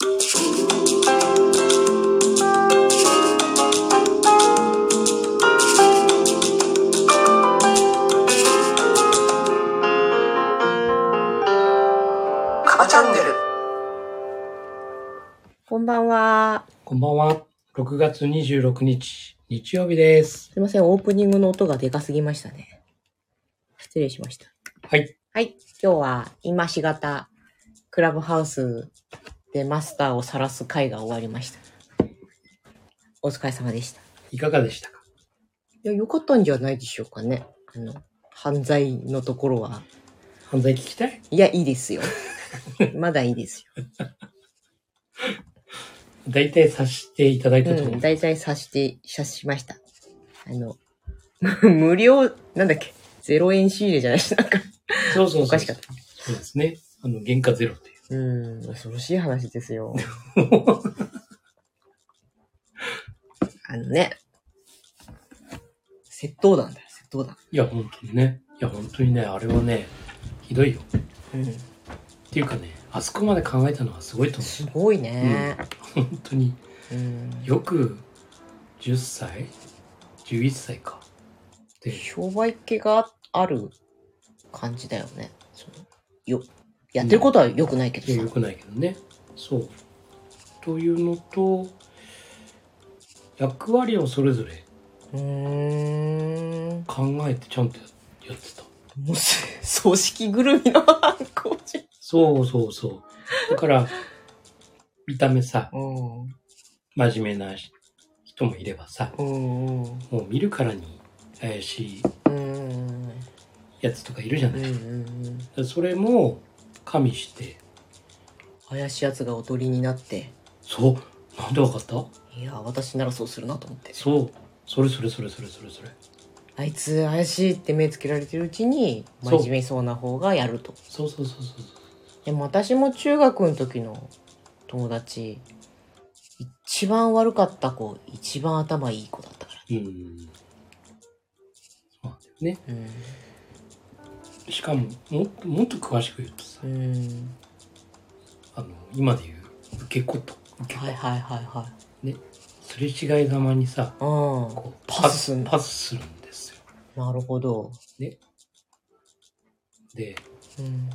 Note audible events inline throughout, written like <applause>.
カバチャンネルこんばんは。こんばんは。6月26日、日曜日です。すいません、オープニングの音がでかすぎましたね。失礼しました。はい。はい。今日は、今しがた、クラブハウスでマスターを晒す会が終わりました。お疲れ様でした。いかがでしたか？いや、よかったんじゃないでしょうかね。あの、犯罪のところは。犯罪聞きたい？いや、いいですよ。<laughs> まだいいですよ。大体させていただいたと思う。うん、大体察して、察しました。あの、<laughs> 無料、なんだっけ、0円仕入れじゃない？し、なんか、そうそうそう。おかしかった。そうですね。あの、原価ゼロっていう。うん、恐ろしい話ですよ。<laughs> あのね、窃盗団だよ、窃盗団。いや、本当にね。いや、本当にね、あれはね、ひどいよ。うん、っていうかね、あそこまで考えたのはすごいと思すごいね。う。本当に。うん、よく、10歳 ?11 歳か。で、商売気がある感じだよね。そのよやってることは良くないけどさ。いやよくないけどね。そう。というのと、役割をそれぞれうーん。考えてちゃんとやってた。もうす、組織ぐるみの犯行じそうそうそう。だから、見た目さ。真面目な人もいればさ。もう見るからに怪しいうん。やつとかいるじゃない。それも加味して、怪しい奴がおとりになって、そう、なんでわかった？いや、私ならそうするなと思って。そう、それそれそれそれそれそれ。あいつ怪しいって目つけられてるうちに、真面目そうな方がやると。そうそうそうそうでも私も中学の時の友達、一番悪かった子、一番頭いい子だったから。そう。うん。そうなんだよね。うしかも、もっと、もっと詳しく言うとさ、ん。うん。あの、今で言う、受け子と、受け子。はいはいはいはい。ね。すれ違いざまにさ、うん。こうパスパスするんですよ。なるほど。で、うん。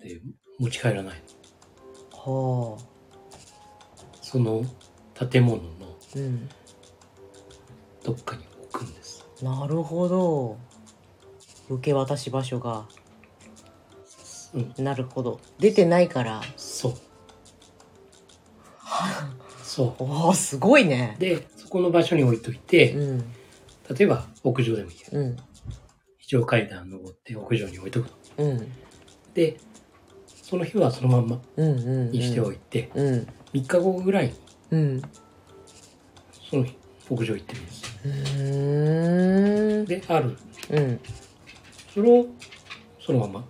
で、持ち帰らないの。はあ。その建物のうん。どっかに置くんです。なるほど。受け渡し場所が。うん。なるほど。出てないから。そう。<laughs> そおおすごいねう。。で、そこの場所に置いといて、うん。例えば屋上でもいいや。うん。非常階段登って屋上に置いとくの。うん。で、その日はそのまんまうん。うん。にしておいて、うん。3日後ぐらいにうん。その屋上行ってみるんです。で、ある。うん。それをそのまま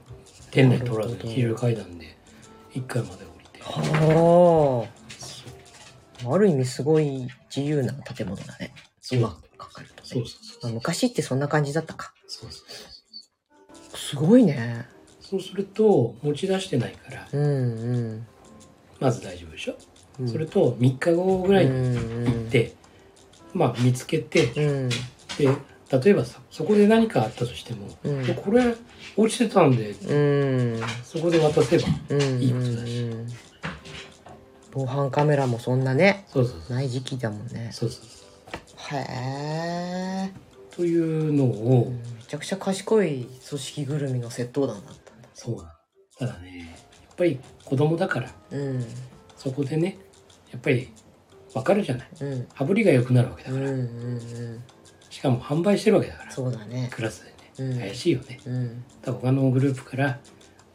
店内取らずに非常階段で1階まで降りて。はあ。ある意味すごい自由な建物だね。今考えるとね。そうそうそうまあ昔ってそんな感じだったか。そうそうそうすごいね。そうすると持ち出してないからうんうん。まず大丈夫でしょ、うんそれと3日後ぐらいにうん行って、まあ見つけてうん。で例えばさそこで何かあったとしても、うんでこれ落ちてたんでうん。そこで渡せばうん。いいことだしうん防犯カメラもそんなね、そうそうない時期だもんね。そうそうへえ。というのを、うんめちゃくちゃ賢い組織ぐるみの窃盗団だったんだ。そうただねやっぱり子供だからうん。そこでねやっぱりわかるじゃないうん。羽振りが良くなるわけだから、うんうんうん。しかも販売してるわけだからそうだね。クラスでね、うん怪しいよねうん。他のグループから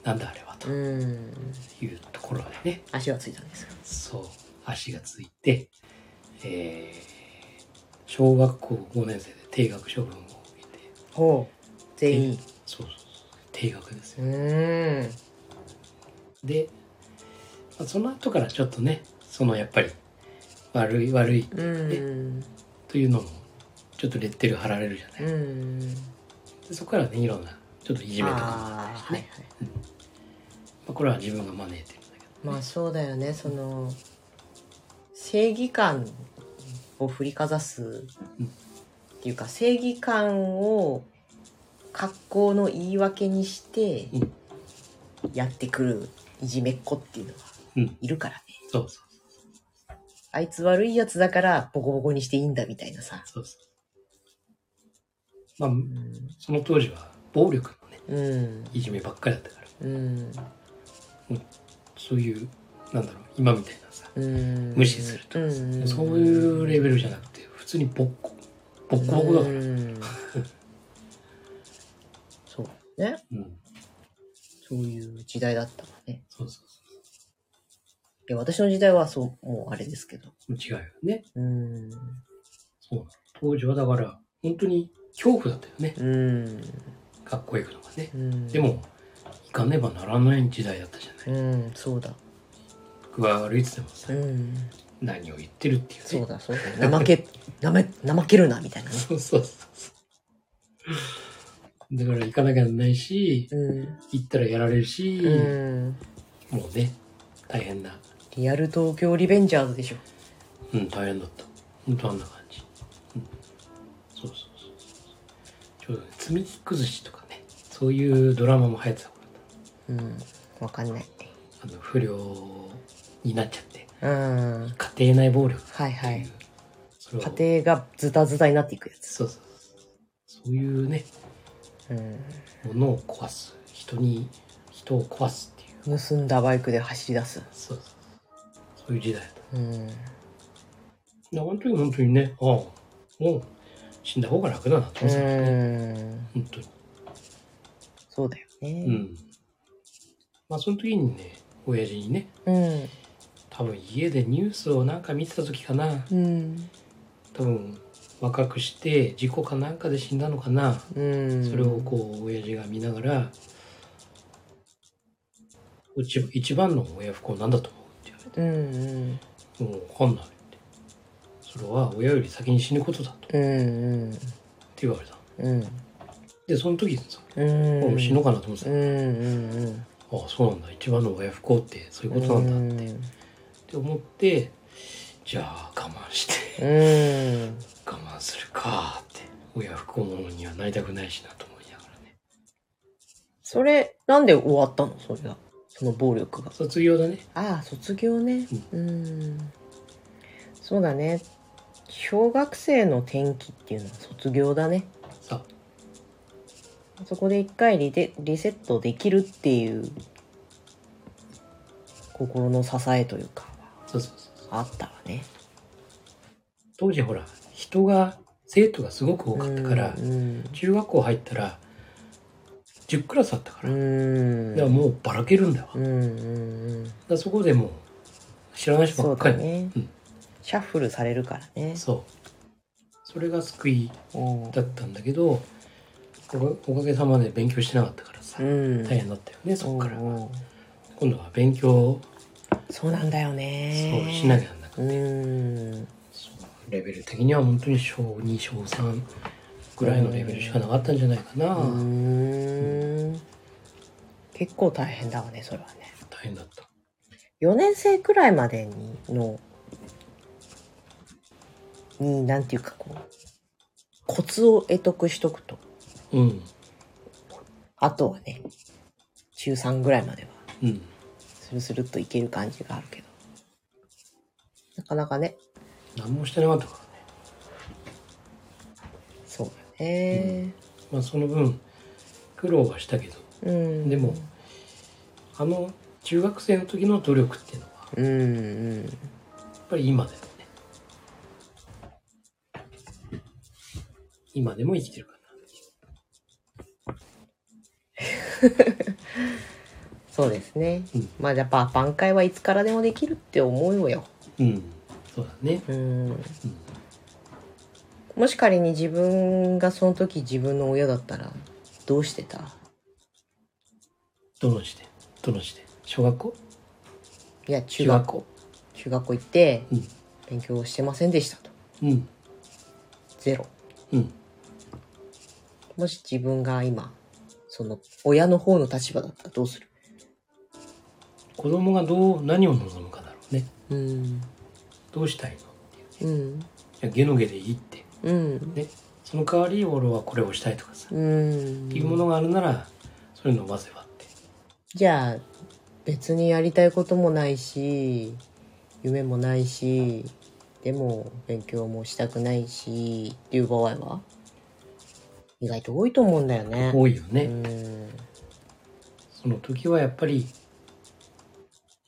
なんだあれはとうん。いうところでね足はついたんですよ。そう足がついて、えー小学校5年生で定額処分を受けてほう。全員。そうそうそう定額ですようーん。で、まあ、その後からちょっとねそのやっぱり悪い悪いうん。というのもちょっとレッテル貼られるじゃない、うん。でそこからねいろんなちょっといじめとかもあああ、ったりしてね、はいはい。まあ、これは自分が招いてるんだけどまあそうだよねその正義感を振りかざすっていうか正義感を格好の言い訳にしてうんやってくるいじめっ子っていうのはうんいるからね、そうそあいつ悪いやつだからボコボコにしていいんだみたいなさう。そうそう。まあ、その当時は暴力のね、うん。いじめばっかりだったから、うん。そういう、なんだろう、今みたいなさ、うん。無視するとかさ、うん。そういうレベルじゃなくて、普通にボッコ、ボッコボコだから。うん。<laughs> そうね。うん。そういう時代だったわね。そうそういや私の時代はそうもうあれですけど。そう。違うよね。うん。そう。当時はだから、本当に恐怖だったよね。うん学校行くのがね。うんでも、行かねばならない時代だったじゃない。うんそうだ僕が悪いっつってもさ、うん何を言ってるっていうね。そうだそうだ怠け怠けるなみたいなねそうそうそうそう。だから行かなきゃならないし、うん行ったらやられるし、うんもうね、大変な。リアル東京リベンジャーズでしょうん、大変だった。本当あんな感積み木崩しとかね、そういうドラマも流行ってた頃だっうんわかんないた。あの、不良になっちゃって、うん家庭内暴力っていう。はいはいそれを家庭がズタズタになっていくやつそうそうそう。そういうね、うんものを壊す。人に、人を壊すっていう。盗んだバイクで走り出すそうそう。そういう時代だった。うんいや、本当に本当にね、ああ、もう死んだ方が楽だなとう思ってたね。ん本当に。そうだよねうん。まあ、その時にね、親父にね、うん多分家でニュースをなんか見てた時かな。うん多分若くして事故かなんかで死んだのかな。うんそれをこう、親父が見ながら、うち一番の親不幸なんだと思うって言われて。うんうんもうわかんない。それは親より先に死ぬことだと。ってうん言われた。うんで、その時にさ、うんもう死のうかなと思ってた。うんうんああそうなんだ。一番の親不幸ってそういうことなんだって,、って思ってじゃあ我慢してうん。我慢するかって親不幸者にはなりたくないしなと思いながらね。それなんで終わったの？それがその暴力が。卒業だね。ああ卒業ね。うん。そうだね小学生の転機っていうのは卒業だね。さそこで一回リデリセットできるっていう心の支えというかそうそうそうあったわね。当時ほら人が生徒がすごく多かったから、うん中学校入ったら10クラスあったかうら、ん。だからもうばらけるんだわ、うんうんうん。らそこでもう知らない人そうばっかり。だね、うんシャッフルされるからね。そう。それが救いうん。だったんだけどおかおかげさまで勉強してなかったからさ、うん。大変だったよねそこから。今度は勉強そうなんだよそうねしなきゃなくて、うん。そうレベル的には本当に小2小3ぐらいのレベルしかなかったんじゃないかな、うん。結構大変だわねそれはね。大変だった。4年生くらいまでにのになんていうかこうコツを得得しとくと。うん。あとはね中3ぐらいまではうん。スルスルっといける感じがあるけど。なかなかね。何もしてなかったからね。そうだね。まあその分苦労はしたけど。うん。でもあの中学生の時の努力っていうのはやうんうん。っぱり今だよね今でも生きてるかそうですね、うん。まあやっぱ挽回はいつからでもできるって思うよ。なうん。そうだね。うん。もし仮に自分がその時自分の親だったらどうしてた？どの時点どの時点小学校？いや中学校。中学校行ってうん。勉強してませんでしたと。うん。ゼロ。うんもし自分が今その親の方の立場だったらどうする？子供がどう何を望むかだろうね。うん。どうしたいの？うん。いやゲのゲでいいって。うん。ね。その代わり俺はこれをしたいとかさ、うん。っていうものがあるならそういうのを混ぜ割って。じゃあ別にやりたいこともないし夢もないしでも勉強もしたくないしっていう場合は？意外と多いと思うんだよね。多いよね、うん。その時はやっぱり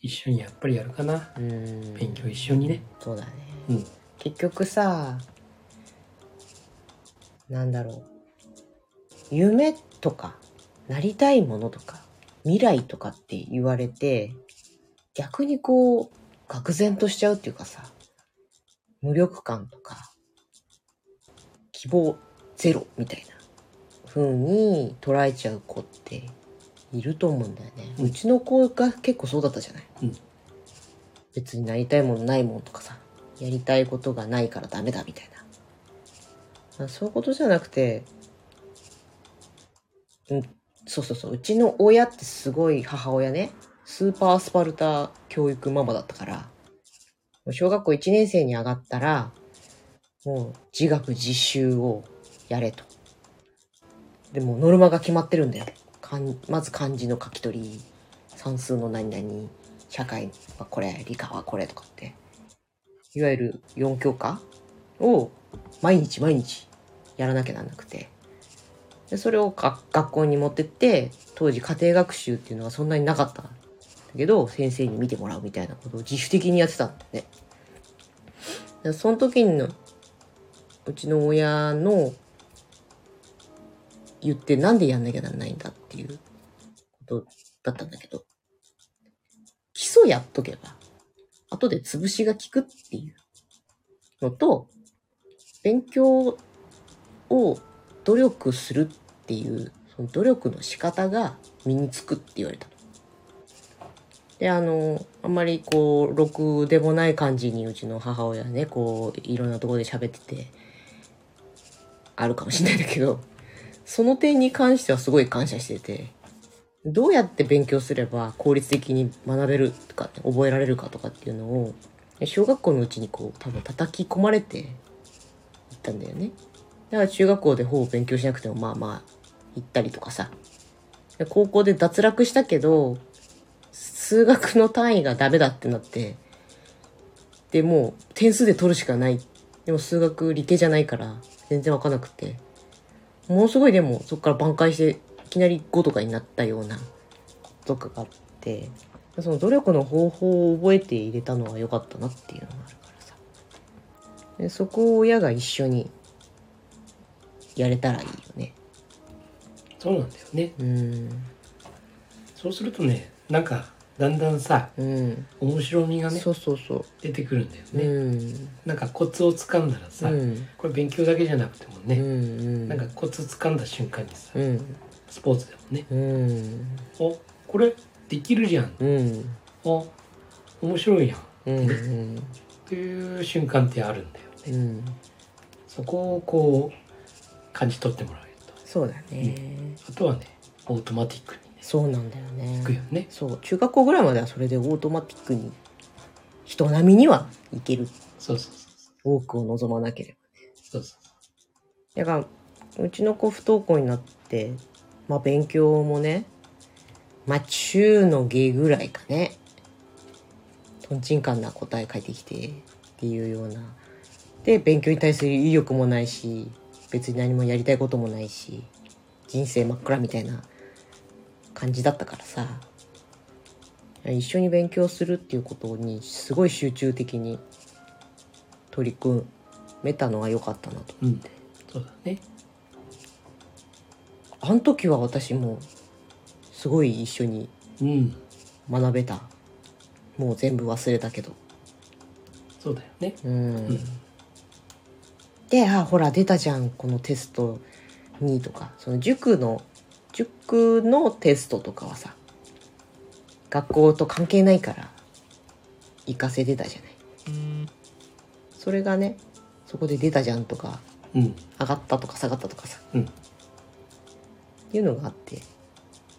一緒にやっぱりやるかな。うん。勉強一緒にね。そうだね。うん。結局さなんだろう。夢とかなりたいものとか未来とかって言われて逆にこう愕然としちゃうっていうかさ無力感とか希望ゼロみたいな風に捉えちゃう子っていると思うんだよね、ううんちの子が結構そうだったじゃない、うん。別になりたいものないもんとかさやりたいことがないからダメだみたいな。あそういうことじゃなくてうんそうそうそう。うちの親ってすごい母親ねスーパースパルタ教育ママだったから小学校1年生に上がったらもう自学自習をやれとでもノルマが決まってるんだよ。かんまず漢字の書き取り。算数の何々。社会はこれ理科はこれとかって。いわゆる4教科を毎日毎日やらなきゃなんなくて。でそれをか学校に持ってって当時家庭学習っていうのはそんなになかった。んだけど先生に見てもらうみたいなことを自主的にやってたんだねその時のうちの親の言ってなんでやんなきゃなんないんだっていうことだったんだけど基礎やっとけば後で潰しが効くっていうのと勉強を努力するっていうその努力の仕方が身につくって言われた。であのあんまりこうろくでもない感じにうちの母親ねこういろんなところで喋っててあるかもしれないんだけどその点に関してはすごい感謝しててどうやって勉強すれば効率的に学べるとか覚えられるかとかっていうのを小学校のうちにこう多分叩き込まれていったんだよね。だから中学校でほぼ勉強しなくてもまあまあ行ったりとかさ。高校で脱落したけど数学の単位がダメだってなってでもう点数で取るしかない。でも数学理系じゃないから全然わかなくて。ものすごいでもそこから挽回していきなり5とかになったようなとかがあってその努力の方法を覚えて入れたのは良かったなっていうのがあるからさ。でそこを親が一緒にやれたらいいよね。そうなんだよね。うん。そうするとねなんかだんだんさうん。面白みがねそうそうそ出てくるんだよう、ね、うん。なんかコツをつかんだらさ、うん。これ勉強だけじゃなくてもうんね、うん。なんかコツつかんだ瞬間にさうん。スポーツでもねうん。おこれできるじゃん。うん。お面白いやん。っうんうん。ていう瞬間ってあるんだよね。うん。そこをこう感じ取ってもらえるそうだね、とあとはねオートマティックそうなんだよね。いくよね。そう。中学校ぐらいまではそれでオートマティックに人並みにはいける。そうそうそう多くを望まなければそうそうだからうちの子不登校になってまあ勉強もねまあ中の下ぐらいかね。とんちんかんな答え書いてきてっていうような。で勉強に対する意欲もないし別に何もやりたいこともないし人生真っ暗みたいな感じだったからさ。一緒に勉強するっていうことにすごい集中的に取り組めたのは良かったなとうんそうだね。あの時は私もすごい一緒にうん。学べた。もう全部忘れたけど。そうだよね。うん、であほら出たじゃんこのテストにとか。その塾の塾のテストとかはさ学校と関係ないから行かせてたじゃない。それがねそこで出たじゃんとかうん。上がったとか下がったとかさうん。っていうのがあって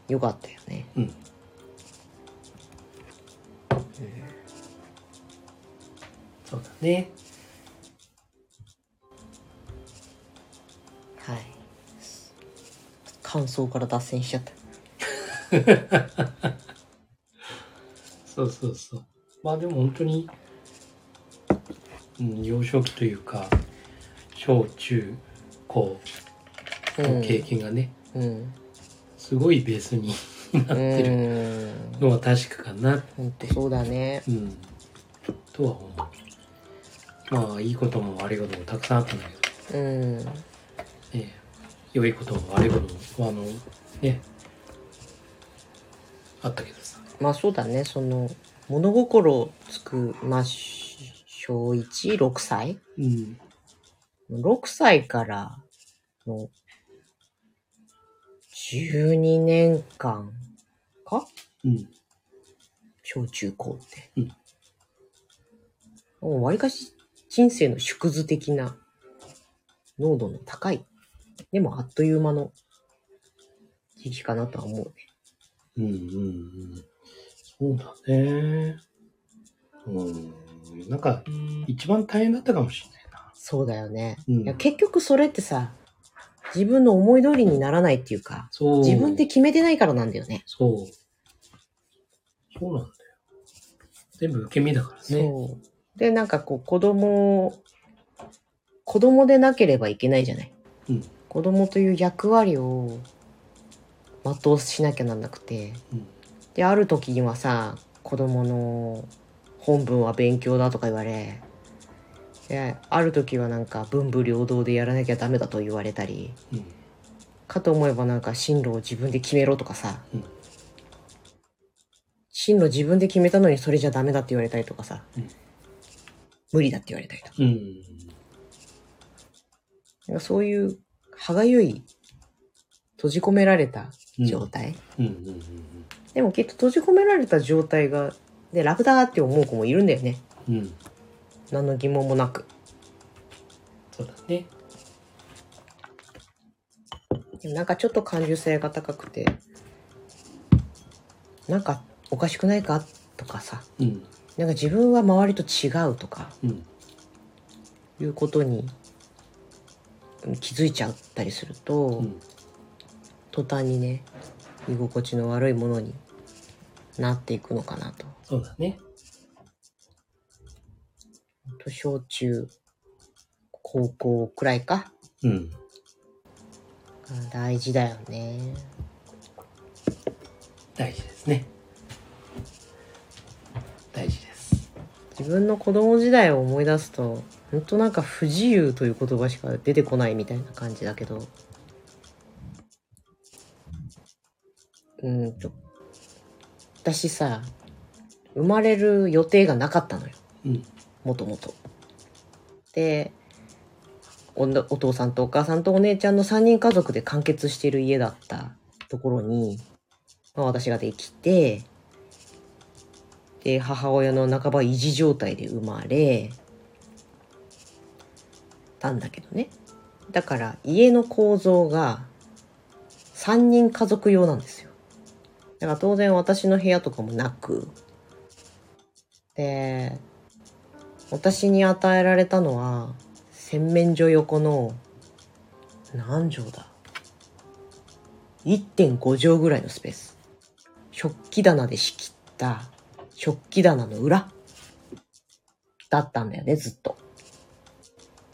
よかったよね。うん。そうだね感想から脱線しちゃった。そうそうそう。まあでも本当に、うん、幼少期というか小中高の経験がね、うん。すごいベースになってるうんのは確かかな本当そうだね。うん。とは思う。まあいいことも悪いこともたくさんあったんだけうん良いことも悪いこともあのね。あったけどさ。まあそうだね。その物心つくまあし小16歳？うん。6歳からの12年間か？うん。小中高って。うん。もう割かし人生の縮図的な濃度の高い、でもあっという間の時期かなとは思うね。うんうんうん。そうだね。うん。なんか一番大変だったかもしれないな。そうだよね。うん。いや結局それってさ、自分の思い通りにならないっていうか、そう。自分で決めてないからなんだよね。そう。そうなんだよ。全部受け身だからね。そう。で、なんかこう子供を、子供でなければいけないじゃない。うん子供という役割を全うしなきゃなんなくて。うん。で、ある時にはさ、子供の本文は勉強だとか言われ、で、ある時はなんか文武両道でやらなきゃダメだと言われたり、うん。かと思えばなんか進路を自分で決めろとかさ、うん。進路自分で決めたのにそれじゃダメだって言われたりとかさ、うん。無理だって言われたりとか。うん。そういう歯がゆい閉じ込められた状態、でもきっと閉じ込められた状態がで楽だって思う子もいるんだよね。うん。うん何の疑問もなく。そうだね。でもなんかちょっと感受性が高くてなんかおかしくないかとかさうん。なんか自分は周りと違うとかうん。いうことにうん気づいちゃったりすると、うん。途端にね居心地の悪いものになっていくのかなと。そうだね。と小中高校くらいか。うん。が大事だよね。大事ですね。大事です。自分の子供時代を思い出すと本当なんか不自由という言葉しか出てこないみたいな感じだけど。うんと。私さ生まれる予定がなかったのよ。うん。もともと。でおお父さんとお母さんとお姉ちゃんの3人家族で完結している家だったところに、まあ、私ができてで母親の半ば維持状態で生まれたんだけどね。だから家の構造が3人家族用なんですよ。だから当然私の部屋とかもなく。で私に与えられたのは洗面所横の何畳だ？1.5畳ぐらいのスペース。食器棚で仕切った食器棚の裏だったんだよねずっと。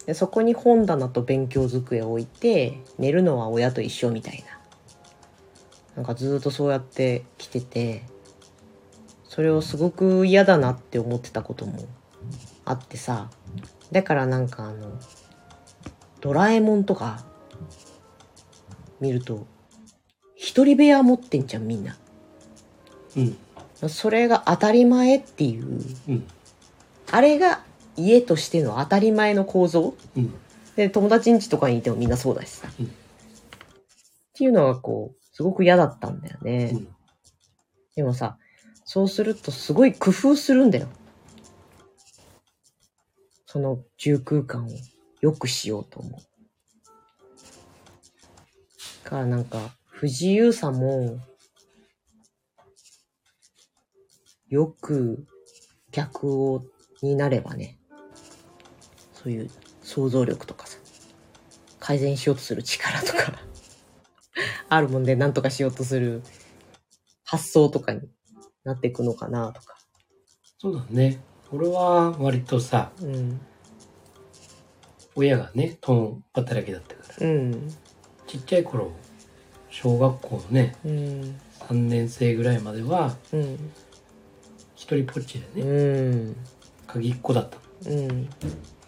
でそこに本棚と勉強机を置いて寝るのは親と一緒みたいな。なんかずっとそうやって来ててそれをすごく嫌だなって思ってたこともあってさ。だからなんかあのドラえもんとか見ると一人部屋持ってんじゃんみんな。うん。それが当たり前っていう。うん。あれが家としての当たり前の構造？うん。で友達ん家とかにいてもみんなそうだしさ、うん。っていうのがこうすごく嫌だったんだよね、うん。でもさそうするとすごい工夫するんだよ。その住空間を。良くしようと思う。だからなんか、不自由さも、よく逆を、になればね、そういう想像力とかさ、改善しようとする力とか、<laughs> あるもんで何とかしようとする発想とかになっていくのかなとか。そうだね。俺は割とさ、うん。親がね、共働きだったから、うん。ちっちゃい頃、小学校のね、うん。3年生ぐらいまでは、うん。一人ぽっちでね、うん。鍵っ子だったの。うん。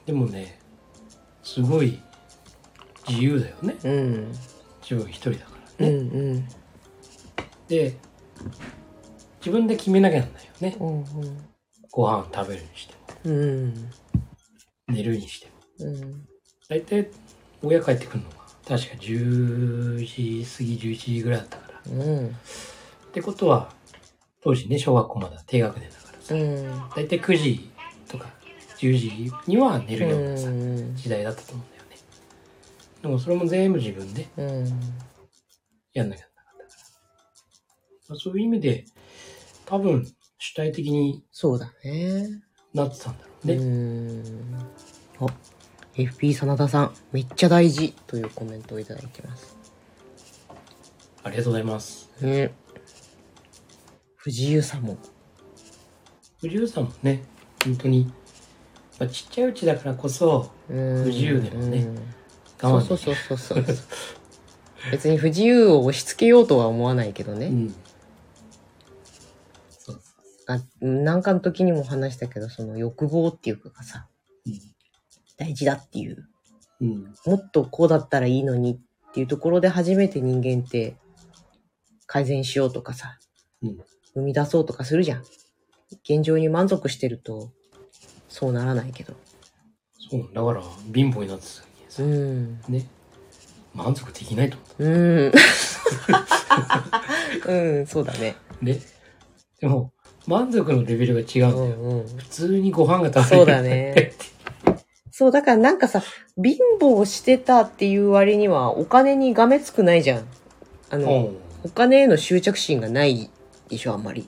でもね、すごい自由だよね。うん。自分一人だからうん。ね。うん。で、自分で決めなきゃなんないよね。うん。ご飯食べるにしても、うん。寝るにしても。うん。大体、親帰ってくるのが、確か10時過ぎ11時ぐらいだったから。うん。ってことは、当時ね、小学校まだ低学年だからさ、うん。大体9時とか10時には寝るようなさ、うん。時代だったと思うんだよね。でもそれも全部自分でうん。やんなきゃなかったから。まあそういう意味で、多分主体的にそうだね。なってたんだろううね。ん。あ、FP 真田さん、めっちゃ大事というコメントをいただいてます。ありがとうございます。ね。不自由さも。不自由さもね、本当に、まあ、ちっちゃいうちだからこそ不不自由でもね我慢そうそうそうそう。別に不自由を押し付けようとは思わないけどね。うん。そうあなんかの時にも話したけど、その欲望っていうかさ、大事だっていう。うん。うん。もっとこうだったらいいのにっていうところで初めて人間って改善しようとかさ、うん生み出そうとかするじゃん。現状に満足してると、そうならないけど。そう、だから貧乏になってた時にさ、うん。ね、満足できないと思っうん。<laughs> うん、そうだね。た。ね。でも、満足のレベルが違うんうだよ。んうん。普通にご飯が食べれる。そうだね。そう、だからなんかさ、貧乏してたっていう割にはお金にがめつくないじゃん。あうの、ん。お金への執着心がないでしょ、あんまり。の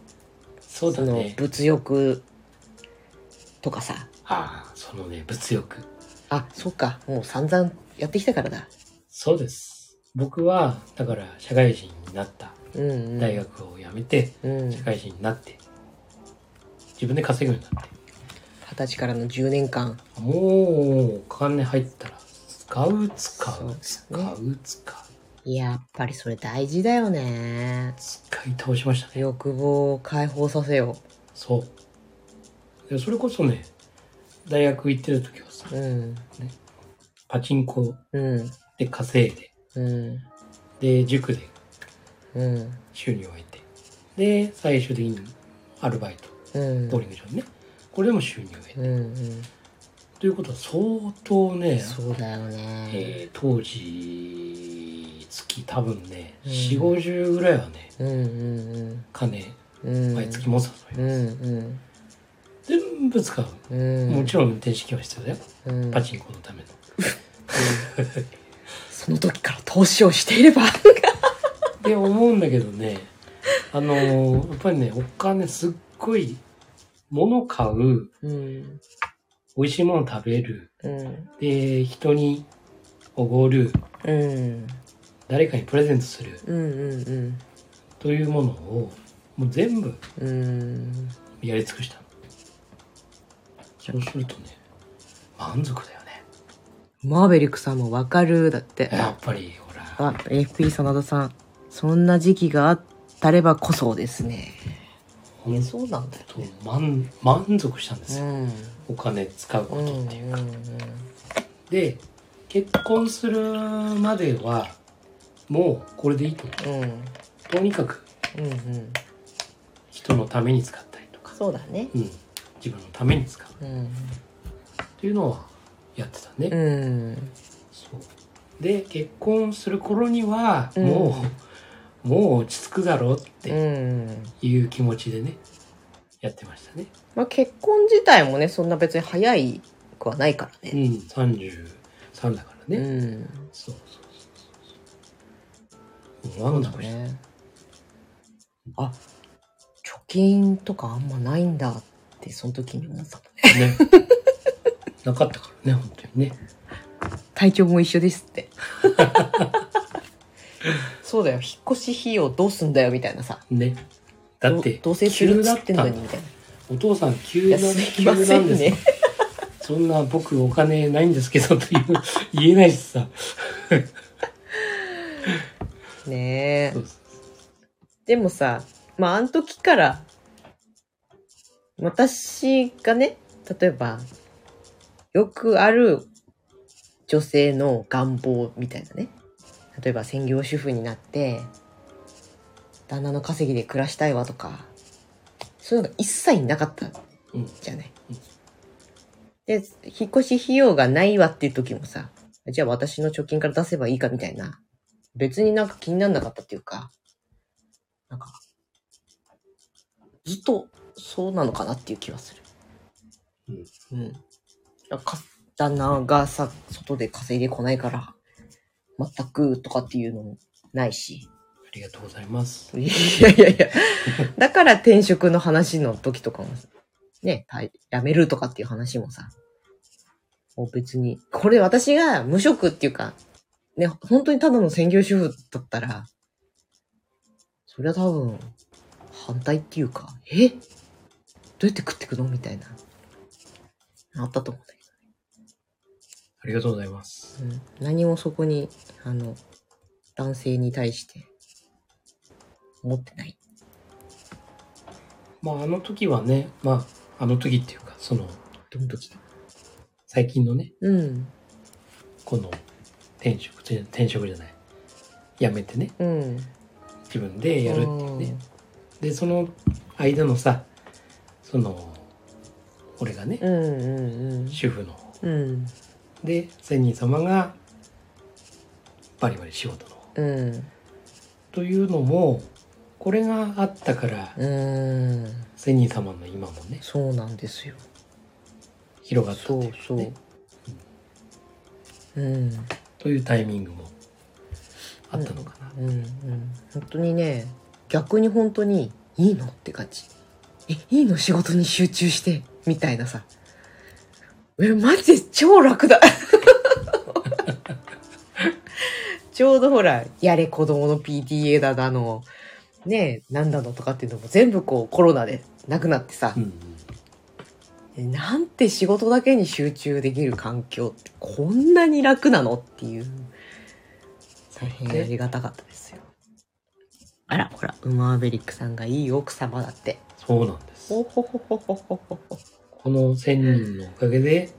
そうだね。物欲とかさ。ああ、そのね、物欲。あ、そっか。もう散々やってきたからだ。そうです。僕は、だから、社会人になった。うん、うん。大学を辞めて、うん。社会人になって、自分で稼ぐようになって。二十歳からの10年間。もう、お金入ったら、使う、使う、そうです使ねう、使う。やっぱりそれ大事だよね。使い倒しましたね。欲望を解放させよそう。でそれこそね、大学行ってる時はさ、う。うん。パチンコうん。で稼いで、うん。で、塾でうん。収入を得て、で、最終的にアルバイト、うん。ボーリング場にね、これでも収入を得て。うんうん。ということは相当ね、そうだよね。えー当時、月多分ね、うん4、50ぐらいはね、うんうん金、うん。うん。毎月持つとうん思います。うん。全部使う。うん。もちろん運転資金は必要だよ。うん。パチンコのための。その時から投資をしていれば。って思うんだけどね、あのーやっぱりね、お金すっごい、物買う、うん。美味しいもの食べる、うん。で、人におごる、うん。誰かにプレゼントするうんうんというものを、もう全部うん。うん。やり尽くしたの。そうするとね、満足だよね。マーベリックさんもわかるだって。やっぱり、ほら、あ、FP 真田さん。そんな時期があったればこそですね。ほんそうなんだよ。と満満足したんですよ。ん。お金使うこうんとっていうか。うんで、結婚するまでは、もうこれでいいと思う。うん。とにかくうんうん。人のために使ったりとか、そうだね。うん、自分のために使ううん。っていうのはやってたね。うん。そうで結婚する頃にはうんもう、もう落ち着くだろうっうてん。いう気持ちでねやってましたね。まあ結婚自体もね、そんな別に早いくはないからうんね。33だからね。うん。そうそうそうそう。ね。あ、貯金とかあんまないんだっって、その時に思った。ね。なかったからね、本当にね。体調も一緒ですって。<laughs> そうだよ、引っ越し費用どうすんだよ、みたいなさ。ね。だって、ど同棲するっつってんのに、みたいな。お父さん急な、急なんですんね。そんな僕お金ないんですけどという <laughs> 言えないしさ。ねえでもさ、まあ、あの時から、私がね、例えば、よくある女性の願望みたいなね。例えば専業主婦になって、旦那の稼ぎで暮らしたいわとか、そういうのが一切なかったうんじゃない？うん。で、引っ越し費用がないわっていう時もさ、じゃあ私の貯金から出せばいいかみたいな、別になんか気にならなかったっていうか、なんか、ずっとそうなのかなっていう気はする。うん。うん。旦那がさ、外で稼いでこないから、全くとかっていうのもないし。ありがとうございます。<laughs> いやいやいや。だから転職の話の時とかも、ね、た辞めるとかっていう話もさ、もう別に、これ私が無職っていうか、ね、本当にただの専業主婦だったら、それは多分、反対っていうか、え？どうやって食ってくの？みたいな、あったと思うんだけありがとうございます。ど、うん、何もそこに、あの、男性に対して、思ってない。まああの時はね、まああの時っていうか、そのどの時最近のね、うん。この転職、じゃ転職じゃない。辞めてね、うん。自分でやるっていうね。で、その間のさ、その、俺がねう、んうん主婦のうん。うん。で、仙人様がバリバリ仕事の方うん。というのも、これがあったから、うん。仙人様の今もね、そうなんですよ。広がったとそいううかそうね。。うん。というタイミングもあったのかな。うん。うん。本当にね、逆に本当に、いいのって感じ。え、いいの仕事に集中して、みたいなさ。え、マジで超楽だ。<laughs> ちょうどほら、やれ子供の PTA だだの、ねえ、なんだのとかっていうのも全部こうコロナでなくなってさう、んえなんて仕事だけに集中できる環境ってこんなに楽なのっていう、大変ありがたかったですよ。あら、ほら、ウマーベリックさんがいい奥様だって。そうなんです。ほほほほほほほほ。この千人のおかげで、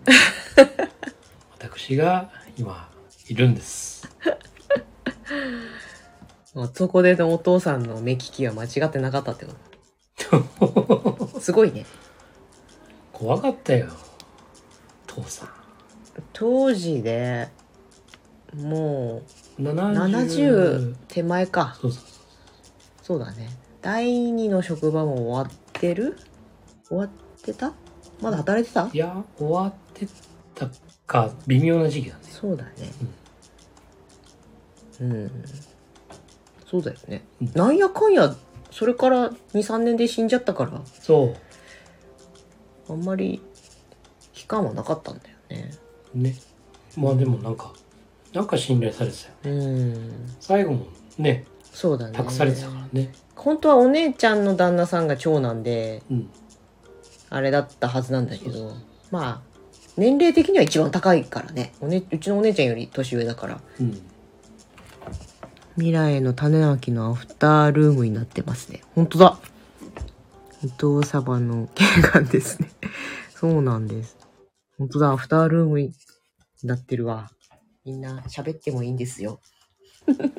<laughs> 私が今いるんです。まあそこでのお父さんの目利きは間違ってなかったってこと。<laughs> すごいね。怖かったよ。父さん。当時で、もう70 70手前か。そうそうそそうだね。第二の職場も終わってる？終わってた？まだ働いてた？う。いや、終わってたか、微妙な時期だね。そうだね。うん。そうだよね。うんなんやかんや、それから2、3年で死んじゃったから、そう。あんまり期間はなかったんだよね。ね。まあでもなんか、なんか信頼されてたよ。うん。最後もね、そうだね。託されてたからね。本当はお姉ちゃんの旦那さんが長男で、うん。あれだったはずなんだけど、まあ、年齢的には一番高いからね。おねうちのお姉ちゃんより年上だから。うん。未来の種まきのアフタールームになってますね。本当だ。伊藤サバの玄関ですね。<laughs> そうなんです。本当だ、アフタールームになってるわ。みんな喋ってもいいんですよ。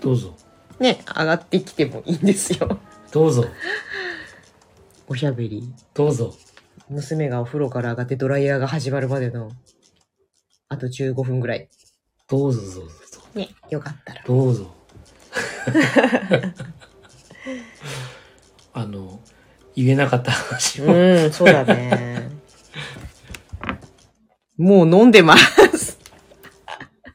どうぞ。ね、上がってきてもいいんですよ。どうぞ。おしゃべり。どうぞ。娘がお風呂から上がってドライヤーが始まるまでの、あと15分ぐらい。どうぞどうぞどうぞ。ね、よかったら。どうぞ。<laughs> あの、言えなかった話を。うん、そうだね。<laughs> もう飲んでます。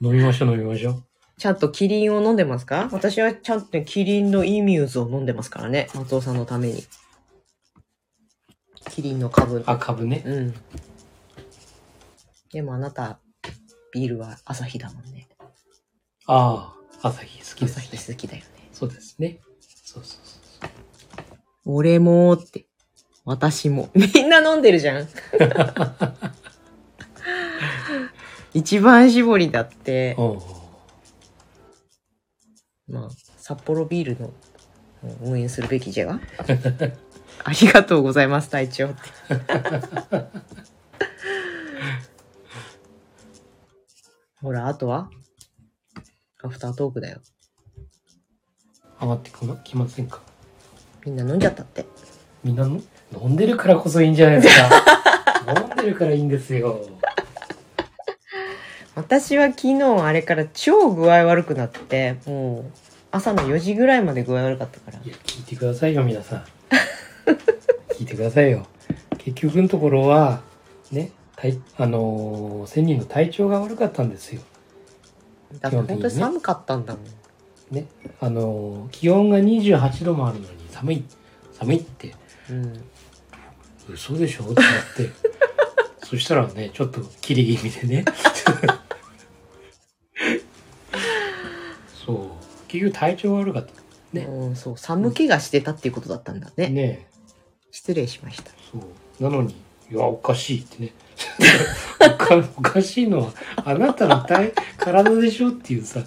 飲みましょう飲みましょう。ちゃんとキリンを飲んでますか？私はちゃんとね、キリンのイミューズを飲んでますからね。松尾さんのために。キリンの株。あ、株ね。うん。でもあなた、ビールは朝日だもんね。ああ、朝日好きです朝日好きだよね。そうですね。そうそうそう。俺もって。私も。<laughs> みんな飲んでるじゃん。<laughs> 一番搾りだって、おうまあ、札幌ビールのうん応援するべきじゃが？<laughs> ありがとうございます、隊長って。<laughs> ほら、あとは？アフタートークだよ。上がってきませんか？みんな飲んじゃったって。みんなの飲んでるからこそいいんじゃないですか？<laughs> 飲んでるからいいんですよ。私は昨日あれから超具合悪くなって、もう朝の4時ぐらいまで具合悪かったから。いや、聞いてくださいよ、皆さん。<laughs> 聞いてくださいよ。結局のところは、ね、体あのー、千人の体調が悪かったんですよ。だって本当に寒かったんだもん。ね、あのー、気温が28度もあるのに寒い、寒いって、うん。嘘でしょ？ってなって。<laughs> そしたらね、ちょっとキリ気味でね。<laughs> そう。結局体調悪かった。ねうん、そう、寒気がしてたっていうことだったんだね。ね失礼しました。そう。なのに、いや、おかしいってね。<laughs> おかおかしいのは、あなたの体体でしょっていうさ。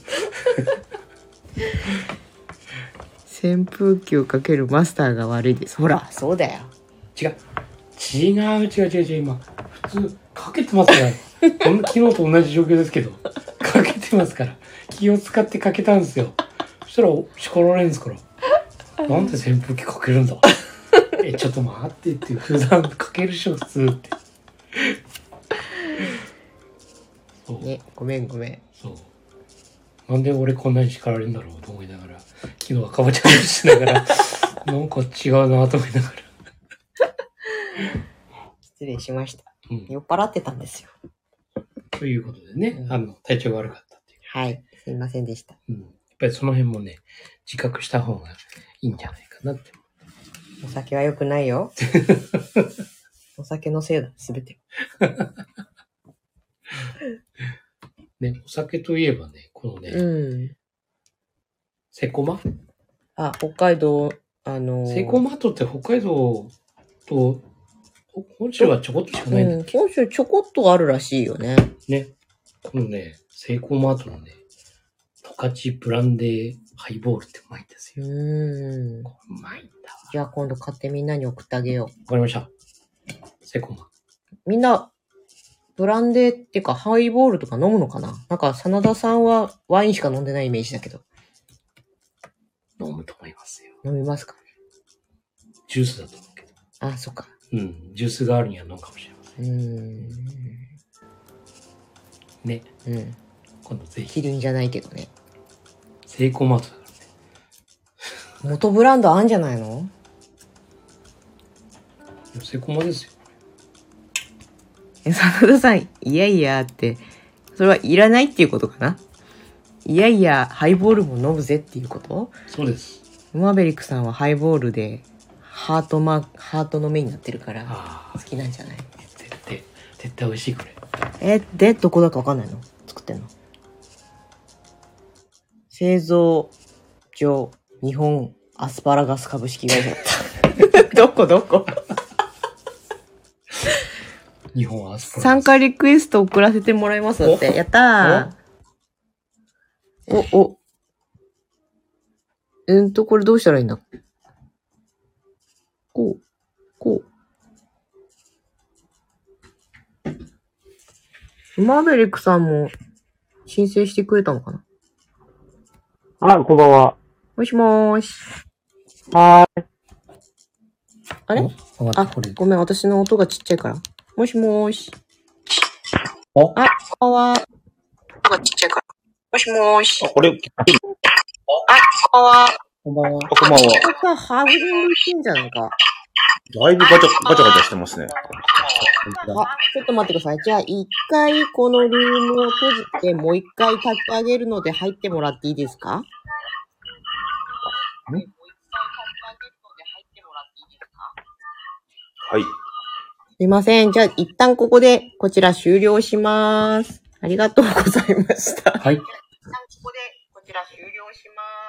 扇風機をかけるマスターが悪いです。ほら、そうだよ。違う。違う、違う、違う、違う。今、普通、かけてますから。昨日と同じ状況ですけど、かけてますから。気を使ってかけたんですよ。そしたら、叱られるんですから。<laughs> なんで扇風機かけるんだ？え、ちょっと待ってって、普段かけるでしょ、普通って。そう。ね、ごめんごめん。そう。なんで俺こんなに叱られるんだろうと思いながら、昨日はかぼちゃにしながら、<laughs> なんか違うなと思いながら。失礼しました。うん。酔っ払ってたんですよ。ということでね、うんあの、体調が悪かったっていはい。すいませんでした。う。うん。やっぱりその辺もね、自覚した方がいいんじゃないかなって。お酒は良くないよ。<laughs> お酒のせいだ、すべて。<laughs> ね、お酒といえばね、このね、うん。セコマ？あ、北海道、あのーセコマートって北海道と、ほ本州はちょこっとしかないんだっうん、今週ちょこっとあるらしいよね。ね。このね、セイコーマートのね、十勝ブランデーハイボールってうまいんですうよ。ーん。これうまいんだわ。じゃあ今度買ってみんなに送ってあげよわかりました。セコマ。う。みんな、ブランデーっていうかハイボールとか飲むのかな？なんか、真田さんはワインしか飲んでないイメージだけど。飲むと思いますよ。飲みますか？ジュースだと思うけど。あ、そっか。うん。ジュース代わりには飲むかもしれませうーん。ん。ね。うん。今度ぜひ。キリンじゃないけどね。セイコーマートだからね。元ブランドあんじゃないの？いやセイコーマですよ。え、真田さん、いやいやって、それはいらないっていうことかな？いやいや、ハイボールも飲むぜっていうこと？そうです。マーベリックさんはハイボールで、ハートマハートの目になってるから、好、きなんじゃない？絶対、絶対美味しいこれ。え、で、どこだかわかんないの？作ってんの？製造所、日本アスパラガス株式会社だった。<laughs> どこどこ？日本アスパラ参加リクエスト送らせてもらいますだって。やったー。お、お？えーっと、これどうしたらいいんだ？こう、こう。マーベリックさんも申請してくれたのかな？あ、こんばんは。もしもーし。はーい。あれ？あこれ。ごめん、私の音がちっちゃいから。もしもーし。お？あ、かわ音がちっちゃいから。もしもーし。あ、これ、かわこんばんは。あ、こんばんは。さ、ハウリングしてんじゃないか。だいぶガチャ、ガチャガチャしてますね。あ、ちょっと待ってください。じゃあ、一回このルームを閉じて、もう一回立ち上げるので入ってもらっていいですか？はい。いません。じゃあ、一旦ここで、こちら終了します。ありがとうございました。はい。一旦ここで、こちら終了します。